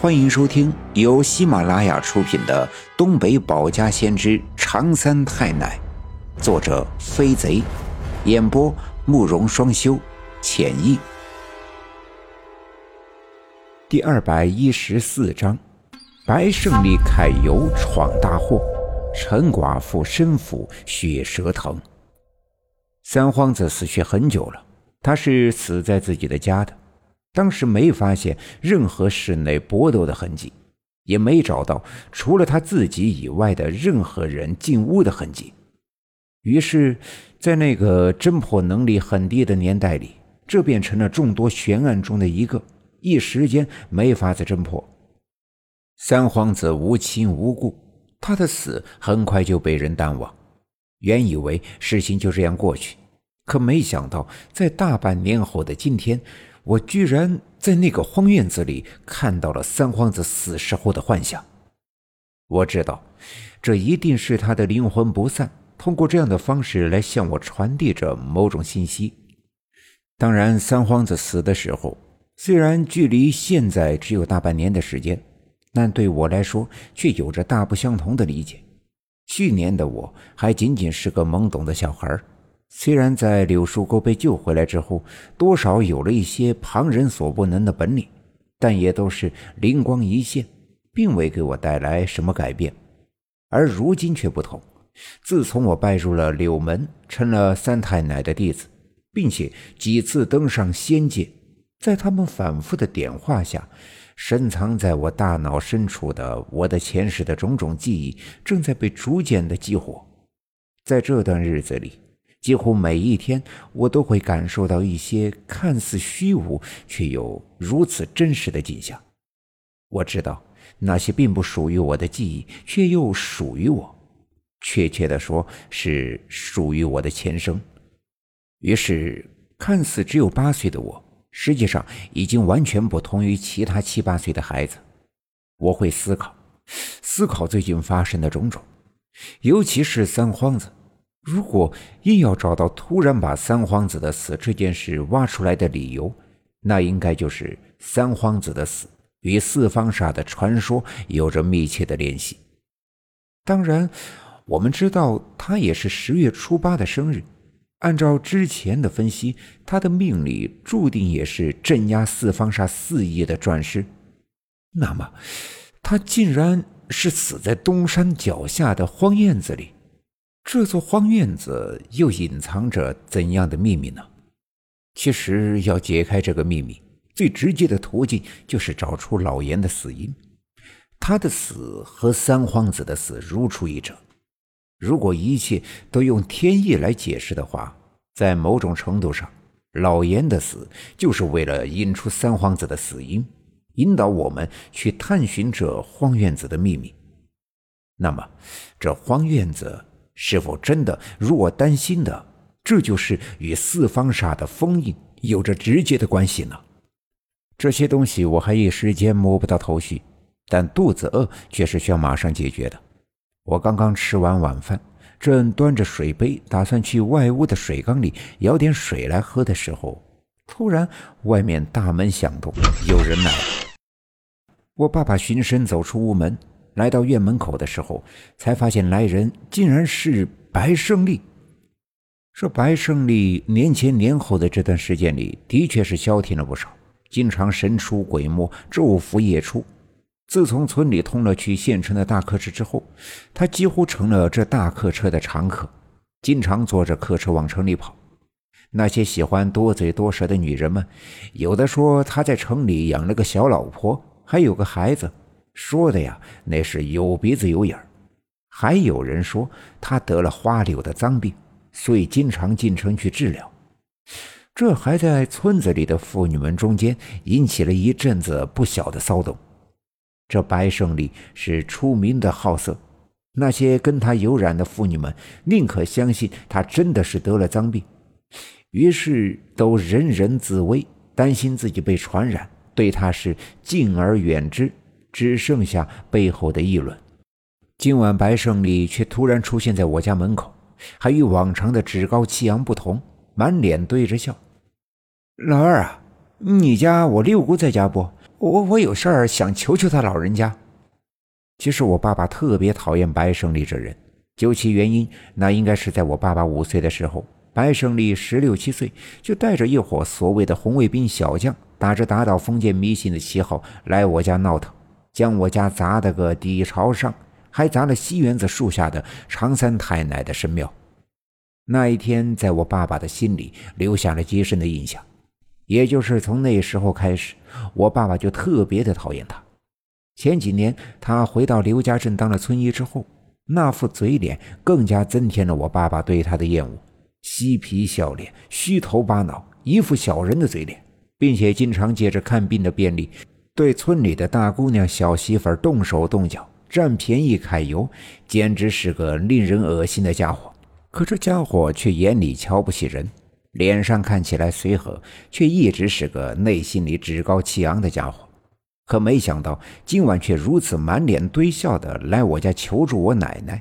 欢迎收听由喜马拉雅出品的《东北保家先知长三太奶》，作者飞贼，演播慕容双修，浅意。第二百一十四章：白胜利揩油闯大祸，陈寡妇身负血蛇疼。三皇子死去很久了，他是死在自己的家的。当时没发现任何室内搏斗的痕迹，也没找到除了他自己以外的任何人进屋的痕迹。于是，在那个侦破能力很低的年代里，这变成了众多悬案中的一个，一时间没法子侦破。三皇子无亲无故，他的死很快就被人淡忘。原以为事情就这样过去，可没想到，在大半年后的今天。我居然在那个荒院子里看到了三皇子死时候的幻想。我知道，这一定是他的灵魂不散，通过这样的方式来向我传递着某种信息。当然，三皇子死的时候，虽然距离现在只有大半年的时间，但对我来说却有着大不相同的理解。去年的我还仅仅是个懵懂的小孩虽然在柳树沟被救回来之后，多少有了一些旁人所不能的本领，但也都是灵光一现，并未给我带来什么改变。而如今却不同，自从我拜入了柳门，成了三太奶的弟子，并且几次登上仙界，在他们反复的点化下，深藏在我大脑深处的我的前世的种种记忆，正在被逐渐的激活。在这段日子里。几乎每一天，我都会感受到一些看似虚无却又如此真实的景象。我知道那些并不属于我的记忆，却又属于我。确切的说，是属于我的前生。于是，看似只有八岁的我，实际上已经完全不同于其他七八岁的孩子。我会思考，思考最近发生的种种，尤其是三皇子。如果硬要找到突然把三皇子的死这件事挖出来的理由，那应该就是三皇子的死与四方煞的传说有着密切的联系。当然，我们知道他也是十月初八的生日，按照之前的分析，他的命里注定也是镇压四方煞四亿的转世。那么，他竟然是死在东山脚下的荒院子里。这座荒院子又隐藏着怎样的秘密呢？其实要解开这个秘密，最直接的途径就是找出老严的死因。他的死和三皇子的死如出一辙。如果一切都用天意来解释的话，在某种程度上，老严的死就是为了引出三皇子的死因，引导我们去探寻这荒院子的秘密。那么，这荒院子……是否真的如我担心的，这就是与四方煞的封印有着直接的关系呢？这些东西我还一时间摸不到头绪，但肚子饿却是需要马上解决的。我刚刚吃完晚饭，正端着水杯打算去外屋的水缸里舀点水来喝的时候，突然外面大门响动，有人来了。我爸爸循声走出屋门。来到院门口的时候，才发现来人竟然是白胜利。这白胜利年前年后的这段时间里，的确是消停了不少，经常神出鬼没，昼伏夜出。自从村里通了去县城的大客车之后，他几乎成了这大客车的常客，经常坐着客车往城里跑。那些喜欢多嘴多舌的女人们，有的说他在城里养了个小老婆，还有个孩子。说的呀，那是有鼻子有眼儿。还有人说他得了花柳的脏病，所以经常进城去治疗。这还在村子里的妇女们中间引起了一阵子不小的骚动。这白胜利是出名的好色，那些跟他有染的妇女们宁可相信他真的是得了脏病，于是都人人自危，担心自己被传染，对他是敬而远之。只剩下背后的议论。今晚白胜利却突然出现在我家门口，还与往常的趾高气扬不同，满脸堆着笑。老二啊，你家我六姑在家不？我我有事儿想求求他老人家。其实我爸爸特别讨厌白胜利这人，究其原因，那应该是在我爸爸五岁的时候，白胜利十六七岁就带着一伙所谓的红卫兵小将，打着打倒封建迷信的旗号来我家闹腾，将我家砸得个底朝上，还砸了西园子树下的常三太奶的神庙。那一天，在我爸爸的心里留下了极深的印象。也就是从那时候开始，我爸爸就特别的讨厌他。前几年他回到刘家镇当了村医之后，那副嘴脸更加增添了我爸爸对他的厌恶。嬉皮笑脸、虚头巴脑，一副小人的嘴脸，并且经常借着看病的便利，对村里的大姑娘、小媳妇动手动脚，占便宜揩油，简直是个令人恶心的家伙。可这家伙却眼里瞧不起人。脸上看起来随和，却一直是个内心里趾高气昂的家伙。可没想到今晚却如此满脸堆笑的来我家求助我奶奶。